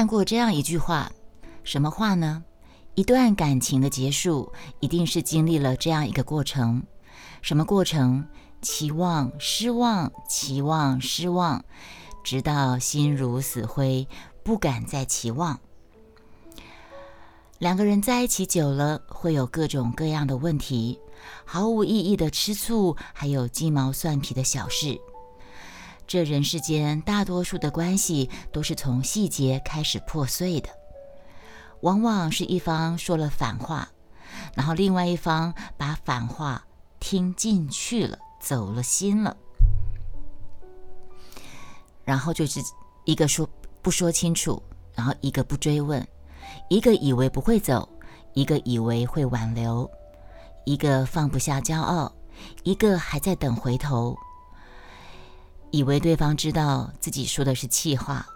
看过这样一句话，什么话呢？一段感情的结束，一定是经历了这样一个过程。什么过程？期望、失望，期望、失望，直到心如死灰，不敢再期望。两个人在一起久了，会有各种各样的问题，毫无意义的吃醋，还有鸡毛蒜皮的小事。这人世间大多数的关系都是从细节开始破碎的，往往是一方说了反话，然后另外一方把反话听进去了，走了心了，然后就是一个说不说清楚，然后一个不追问。一个以为不会走，一个以为会挽留，一个放不下骄傲，一个还在等回头。以为对方知道自己说的是气话，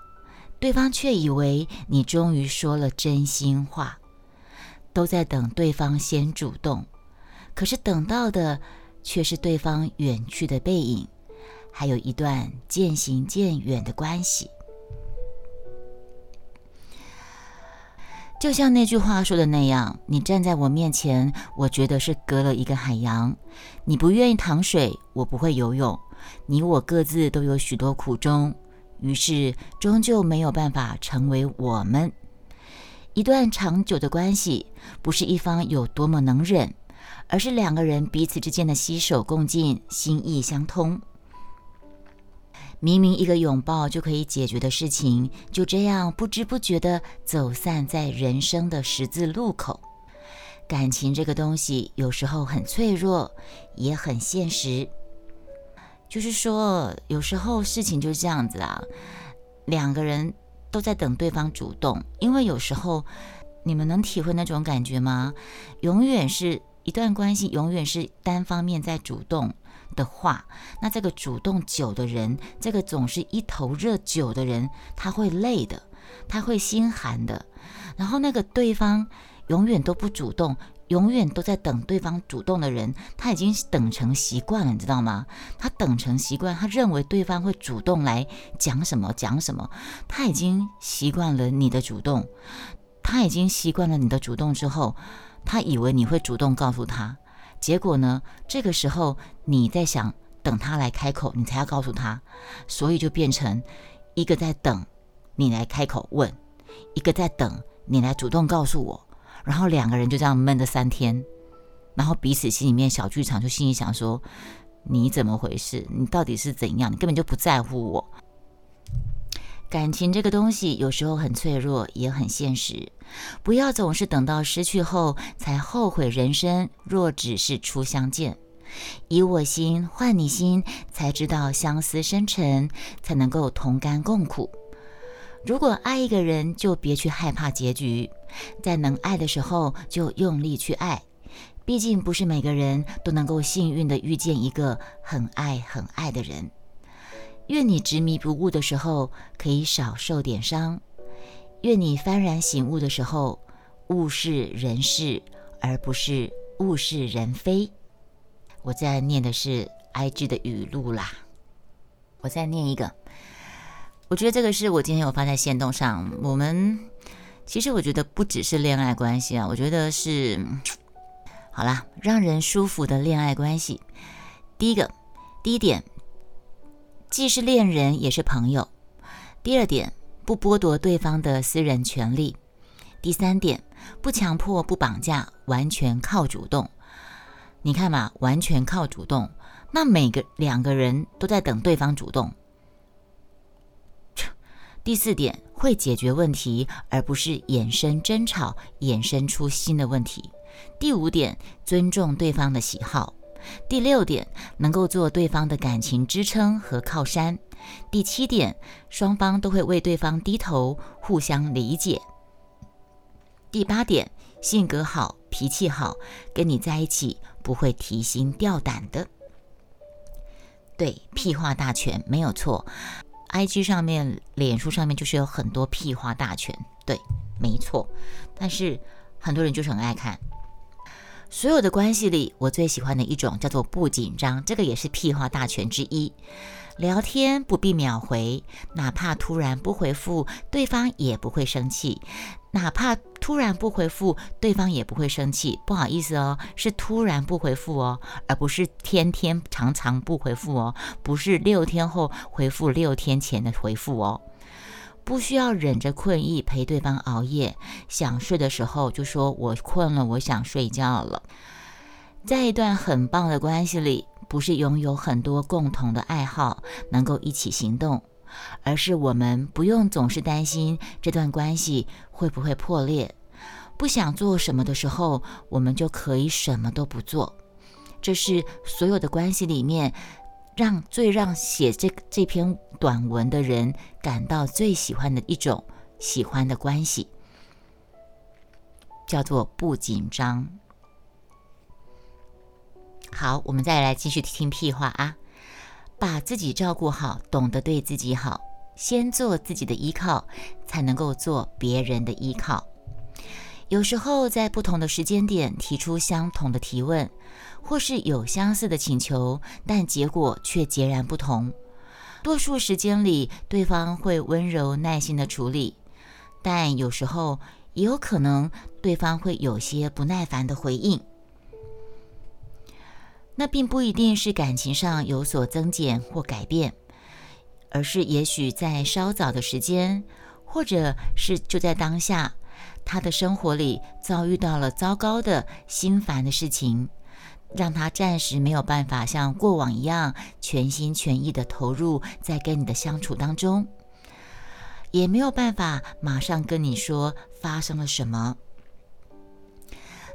对方却以为你终于说了真心话，都在等对方先主动，可是等到的却是对方远去的背影，还有一段渐行渐远的关系。就像那句话说的那样，你站在我面前，我觉得是隔了一个海洋。你不愿意淌水，我不会游泳。你我各自都有许多苦衷，于是终究没有办法成为我们。一段长久的关系，不是一方有多么能忍，而是两个人彼此之间的携手共进，心意相通。明明一个拥抱就可以解决的事情，就这样不知不觉地走散在人生的十字路口。感情这个东西，有时候很脆弱，也很现实。就是说，有时候事情就是这样子啊，两个人都在等对方主动。因为有时候，你们能体会那种感觉吗？永远是一段关系，永远是单方面在主动。的话，那这个主动久的人，这个总是一头热久的人，他会累的，他会心寒的。然后那个对方永远都不主动，永远都在等对方主动的人，他已经等成习惯了，你知道吗？他等成习惯，他认为对方会主动来讲什么讲什么，他已经习惯了你的主动，他已经习惯了你的主动之后，他以为你会主动告诉他。结果呢？这个时候你在想等他来开口，你才要告诉他，所以就变成一个在等你来开口问，一个在等你来主动告诉我，然后两个人就这样闷了三天，然后彼此心里面小剧场就心里想说：你怎么回事？你到底是怎样？你根本就不在乎我。感情这个东西有时候很脆弱，也很现实。不要总是等到失去后才后悔人生。若只是初相见，以我心换你心，才知道相思深沉，才能够同甘共苦。如果爱一个人，就别去害怕结局，在能爱的时候就用力去爱。毕竟不是每个人都能够幸运的遇见一个很爱很爱的人。愿你执迷不悟的时候可以少受点伤，愿你幡然醒悟的时候物是人是，而不是物是人非。我在念的是 I G 的语录啦，我再念一个。我觉得这个是我今天有发在线动上。我们其实我觉得不只是恋爱关系啊，我觉得是好啦，让人舒服的恋爱关系。第一个，第一点。既是恋人，也是朋友。第二点，不剥夺对方的私人权利。第三点，不强迫、不绑架，完全靠主动。你看嘛，完全靠主动，那每个两个人都在等对方主动。第四点，会解决问题，而不是衍生争吵，衍生出新的问题。第五点，尊重对方的喜好。第六点，能够做对方的感情支撑和靠山。第七点，双方都会为对方低头，互相理解。第八点，性格好，脾气好，跟你在一起不会提心吊胆的。对，屁话大全没有错。IG 上面、脸书上面就是有很多屁话大全，对，没错。但是很多人就是很爱看。所有的关系里，我最喜欢的一种叫做不紧张，这个也是屁话大全之一。聊天不必秒回，哪怕突然不回复，对方也不会生气。哪怕突然不回复，对方也不会生气。不好意思哦，是突然不回复哦，而不是天天常常不回复哦，不是六天后回复六天前的回复哦。不需要忍着困意陪对方熬夜，想睡的时候就说“我困了，我想睡觉了”。在一段很棒的关系里，不是拥有很多共同的爱好，能够一起行动，而是我们不用总是担心这段关系会不会破裂。不想做什么的时候，我们就可以什么都不做。这是所有的关系里面。让最让写这这篇短文的人感到最喜欢的一种喜欢的关系，叫做不紧张。好，我们再来继续听屁话啊！把自己照顾好，懂得对自己好，先做自己的依靠，才能够做别人的依靠。有时候在不同的时间点提出相同的提问。或是有相似的请求，但结果却截然不同。多数时间里，对方会温柔耐心的处理，但有时候也有可能对方会有些不耐烦的回应。那并不一定是感情上有所增减或改变，而是也许在稍早的时间，或者是就在当下，他的生活里遭遇到了糟糕的心烦的事情。让他暂时没有办法像过往一样全心全意的投入在跟你的相处当中，也没有办法马上跟你说发生了什么。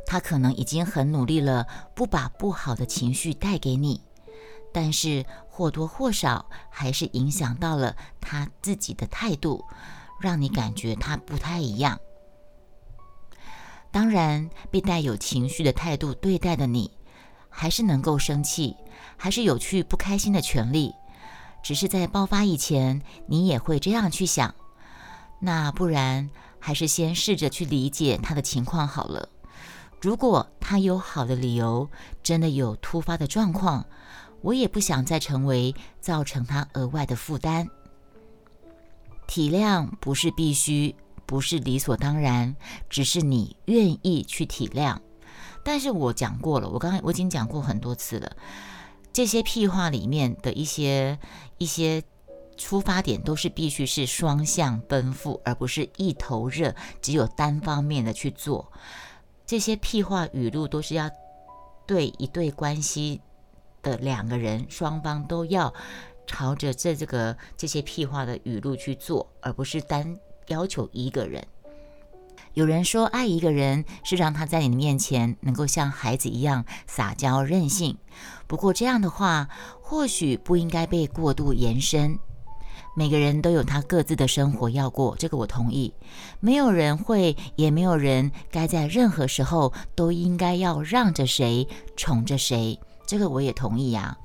他可能已经很努力了，不把不好的情绪带给你，但是或多或少还是影响到了他自己的态度，让你感觉他不太一样。当然，被带有情绪的态度对待的你。还是能够生气，还是有去不开心的权利，只是在爆发以前，你也会这样去想。那不然，还是先试着去理解他的情况好了。如果他有好的理由，真的有突发的状况，我也不想再成为造成他额外的负担。体谅不是必须，不是理所当然，只是你愿意去体谅。但是我讲过了，我刚才我已经讲过很多次了。这些屁话里面的一些一些出发点，都是必须是双向奔赴，而不是一头热，只有单方面的去做。这些屁话语录都是要对一对关系的两个人双方都要朝着这这个这些屁话的语录去做，而不是单要求一个人。有人说，爱一个人是让他在你的面前能够像孩子一样撒娇任性。不过这样的话，或许不应该被过度延伸。每个人都有他各自的生活要过，这个我同意。没有人会，也没有人该在任何时候都应该要让着谁、宠着谁，这个我也同意呀。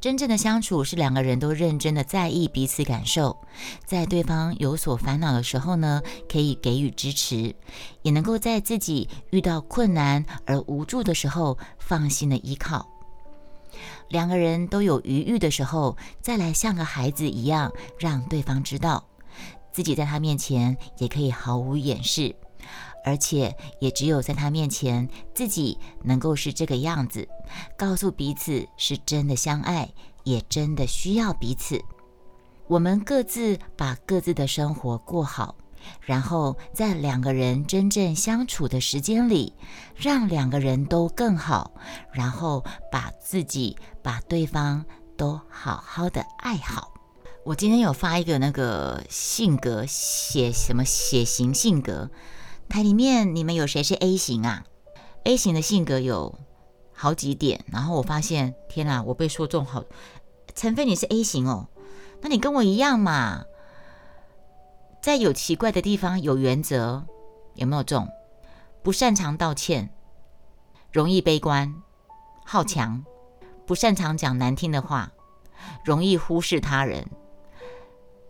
真正的相处是两个人都认真的在意彼此感受，在对方有所烦恼的时候呢，可以给予支持，也能够在自己遇到困难而无助的时候放心的依靠。两个人都有余裕的时候，再来像个孩子一样，让对方知道自己在他面前也可以毫无掩饰。而且也只有在他面前，自己能够是这个样子，告诉彼此是真的相爱，也真的需要彼此。我们各自把各自的生活过好，然后在两个人真正相处的时间里，让两个人都更好，然后把自己、把对方都好好的爱好。我今天有发一个那个性格写什么血型性格。台里面你们有谁是 A 型啊？A 型的性格有好几点，然后我发现，天哪，我被说中好。陈飞你是 A 型哦，那你跟我一样嘛，在有奇怪的地方有原则，有没有中？不擅长道歉，容易悲观，好强，不擅长讲难听的话，容易忽视他人，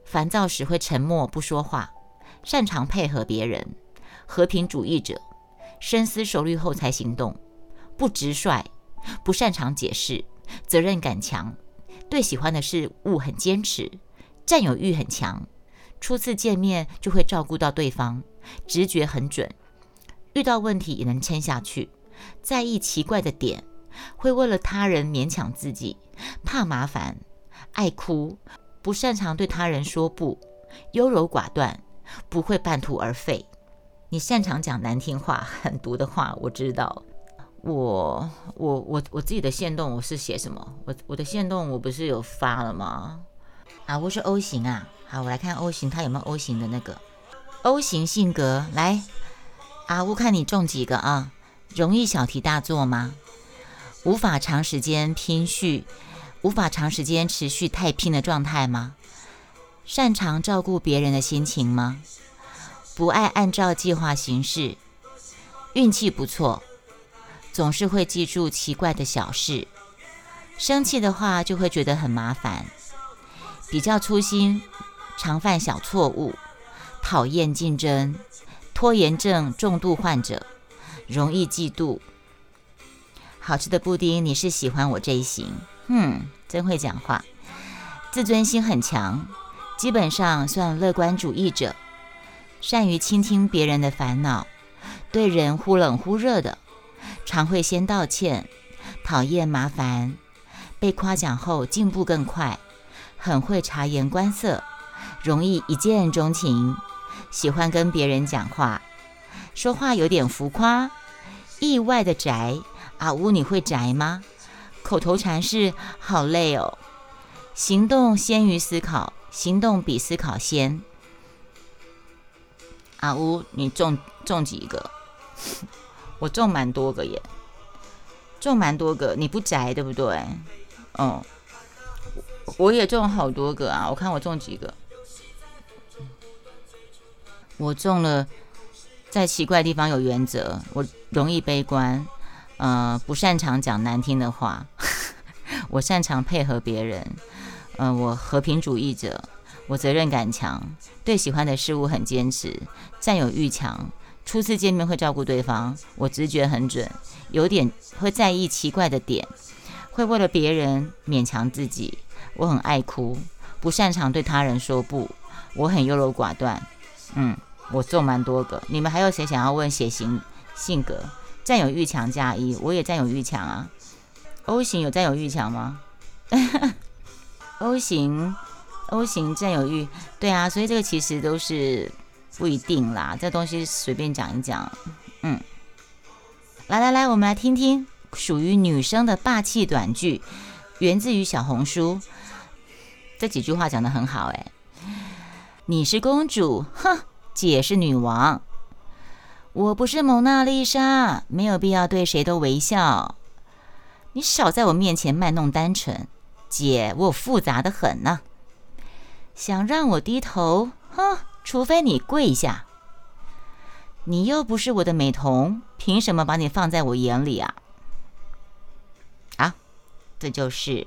烦躁时会沉默不说话，擅长配合别人。和平主义者，深思熟虑后才行动，不直率，不擅长解释，责任感强，对喜欢的事物很坚持，占有欲很强。初次见面就会照顾到对方，直觉很准，遇到问题也能撑下去。在意奇怪的点，会为了他人勉强自己，怕麻烦，爱哭，不擅长对他人说不，优柔寡断，不会半途而废。你擅长讲难听话、狠毒的话，我知道。我我我我自己的线动我是写什么？我我的线动我不是有发了吗？啊，我是 O 型啊。好，我来看 O 型，他有没有 O 型的那个 O 型性格？来，啊，我看你中几个啊？容易小题大做吗？无法长时间拼续，无法长时间持续太拼的状态吗？擅长照顾别人的心情吗？不爱按照计划行事，运气不错，总是会记住奇怪的小事。生气的话就会觉得很麻烦，比较粗心，常犯小错误，讨厌竞争，拖延症重度患者。容易嫉妒，好吃的布丁，你是喜欢我这一型？哼，真会讲话，自尊心很强，基本上算乐观主义者，善于倾听别人的烦恼，对人忽冷忽热的，常会先道歉，讨厌麻烦，被夸奖后进步更快，很会察言观色，容易一见钟情，喜欢跟别人讲话，说话有点浮夸。意外的宅，阿呜你会宅吗？口头禅是好累哦。行动先于思考，行动比思考先。阿乌，你中中几个？我中蛮多个耶，中蛮多个。你不宅对不对？嗯，我也中好多个啊。我看我中几个？我中了。在奇怪地方有原则，我容易悲观，呃，不擅长讲难听的话，我擅长配合别人，呃，我和平主义者，我责任感强，对喜欢的事物很坚持，占有欲强，初次见面会照顾对方，我直觉很准，有点会在意奇怪的点，会为了别人勉强自己，我很爱哭，不擅长对他人说不，我很优柔寡断，嗯。我做蛮多个，你们还有谁想要问血型性格？占有欲强加一，我也占有欲强啊。O 型有占有欲强吗？O 型，O 型占有欲，对啊，所以这个其实都是不一定啦，这东西随便讲一讲。嗯，来来来，我们来听听属于女生的霸气短句，源自于小红书。这几句话讲的很好，哎，你是公主，哼。姐是女王，我不是蒙娜丽莎，没有必要对谁都微笑。你少在我面前卖弄单纯，姐我复杂的很呢。想让我低头，哼，除非你跪下。你又不是我的美瞳，凭什么把你放在我眼里啊？啊，这就是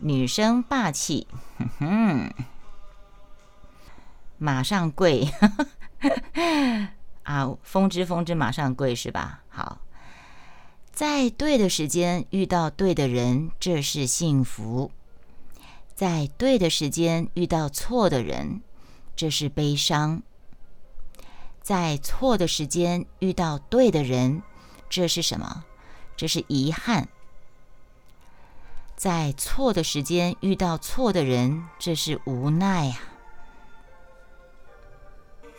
女生霸气，哼哼。马上跪 啊！风之风之马上跪是吧？好，在对的时间遇到对的人，这是幸福；在对的时间遇到错的人，这是悲伤；在错的时间遇到对的人，这是什么？这是遗憾；在错的时间遇到错的人，这是无奈啊！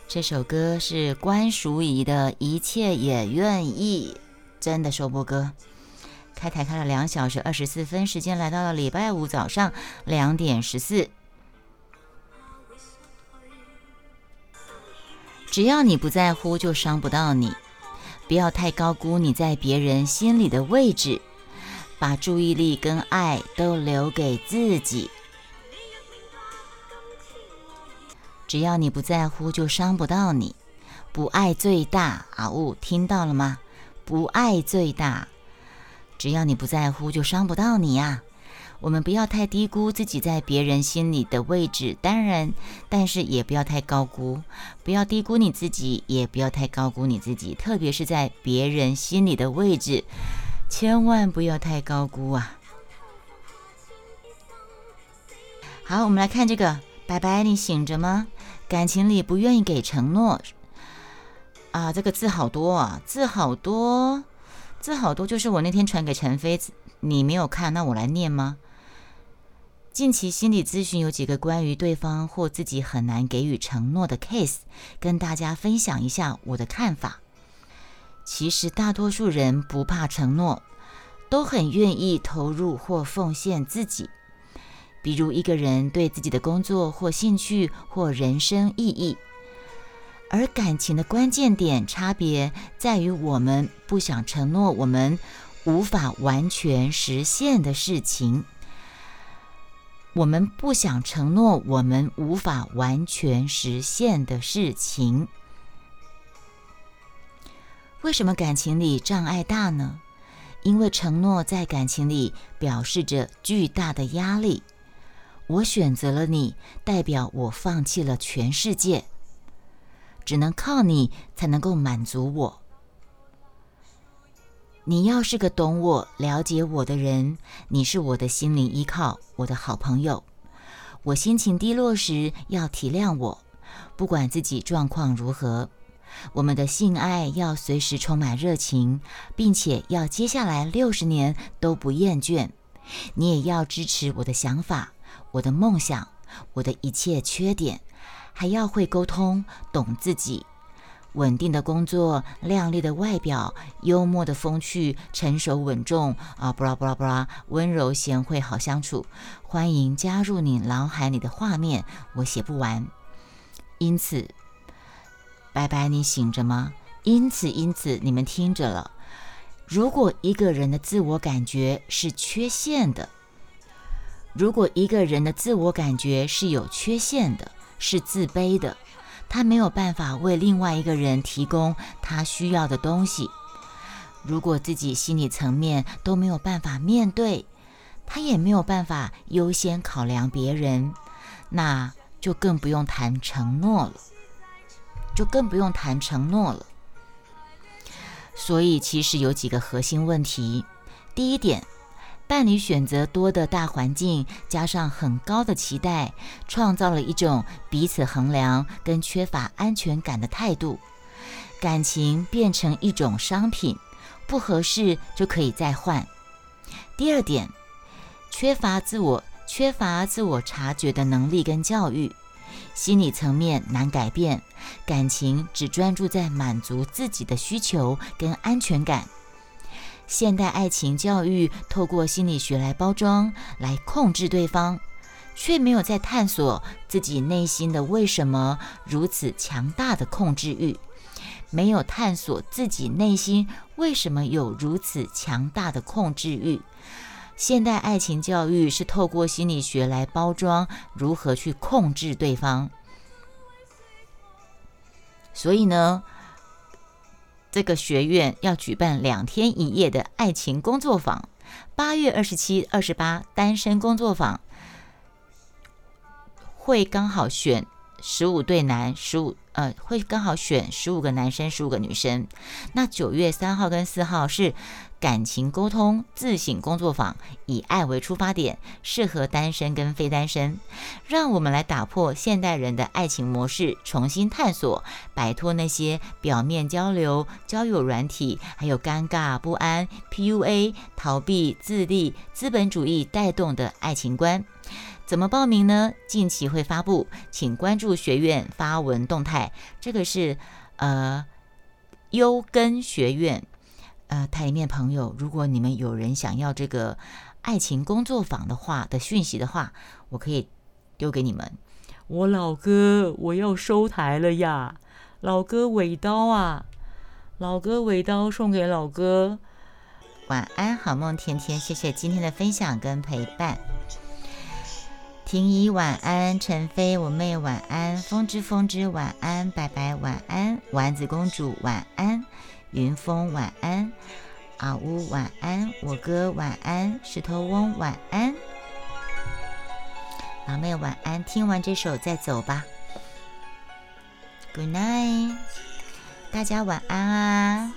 这首歌是关淑怡的《一切也愿意》，真的说播歌。开台开了两小时二十四分，时间来到了礼拜五早上两点十四。只要你不在乎，就伤不到你。不要太高估你在别人心里的位置，把注意力跟爱都留给自己。只要你不在乎，就伤不到你。不爱最大啊！呜，听到了吗？不爱最大。只要你不在乎，就伤不到你呀。我们不要太低估自己在别人心里的位置，当然，但是也不要太高估。不要低估你自己，也不要太高估你自己，特别是在别人心里的位置。千万不要太高估啊！好，我们来看这个，拜拜，你醒着吗？感情里不愿意给承诺啊，这个字好多啊，字好多，字好多，就是我那天传给陈飞，你没有看，那我来念吗？近期心理咨询有几个关于对方或自己很难给予承诺的 case，跟大家分享一下我的看法。其实大多数人不怕承诺，都很愿意投入或奉献自己。比如一个人对自己的工作或兴趣或人生意义，而感情的关键点差别在于，我们不想承诺我们无法完全实现的事情。我们不想承诺我们无法完全实现的事情。为什么感情里障碍大呢？因为承诺在感情里表示着巨大的压力。我选择了你，代表我放弃了全世界，只能靠你才能够满足我。你要是个懂我、了解我的人，你是我的心灵依靠，我的好朋友。我心情低落时要体谅我，不管自己状况如何。我们的性爱要随时充满热情，并且要接下来六十年都不厌倦。你也要支持我的想法、我的梦想、我的一切缺点，还要会沟通，懂自己。稳定的工作，靓丽的外表，幽默的风趣，成熟稳重啊，布拉布拉布拉，温柔贤惠，好相处。欢迎加入你脑海里的画面，我写不完。因此，拜拜，你醒着吗？因此，因此，你们听着了。如果一个人的自我感觉是缺陷的，如果一个人的自我感觉是有缺陷的，是自卑的。他没有办法为另外一个人提供他需要的东西。如果自己心理层面都没有办法面对，他也没有办法优先考量别人，那就更不用谈承诺了，就更不用谈承诺了。所以，其实有几个核心问题。第一点。伴侣选择多的大环境，加上很高的期待，创造了一种彼此衡量跟缺乏安全感的态度，感情变成一种商品，不合适就可以再换。第二点，缺乏自我、缺乏自我察觉的能力跟教育，心理层面难改变，感情只专注在满足自己的需求跟安全感。现代爱情教育透过心理学来包装、来控制对方，却没有在探索自己内心的为什么如此强大的控制欲，没有探索自己内心为什么有如此强大的控制欲。现代爱情教育是透过心理学来包装如何去控制对方，所以呢？这个学院要举办两天一夜的爱情工作坊，八月二十七、二十八单身工作坊会刚好选十五对男，十五呃会刚好选十五个男生，十五个女生。那九月三号跟四号是。感情沟通自省工作坊，以爱为出发点，适合单身跟非单身。让我们来打破现代人的爱情模式，重新探索，摆脱那些表面交流、交友软体，还有尴尬不安、PUA、逃避、自立、资本主义带动的爱情观。怎么报名呢？近期会发布，请关注学院发文动态。这个是呃优根学院。呃，台里面朋友，如果你们有人想要这个爱情工作坊的话的讯息的话，我可以丢给你们。我老哥，我要收台了呀！老哥尾刀啊，老哥尾刀送给老哥。晚安，好梦甜甜，谢谢今天的分享跟陪伴。婷宜晚安，陈飞我妹晚安，风之风之晚安，白白晚安，丸子公主晚安。云峰晚安，阿呜晚安，我哥晚安，石头翁晚安，老妹晚安。听完这首再走吧。Good night，大家晚安啊。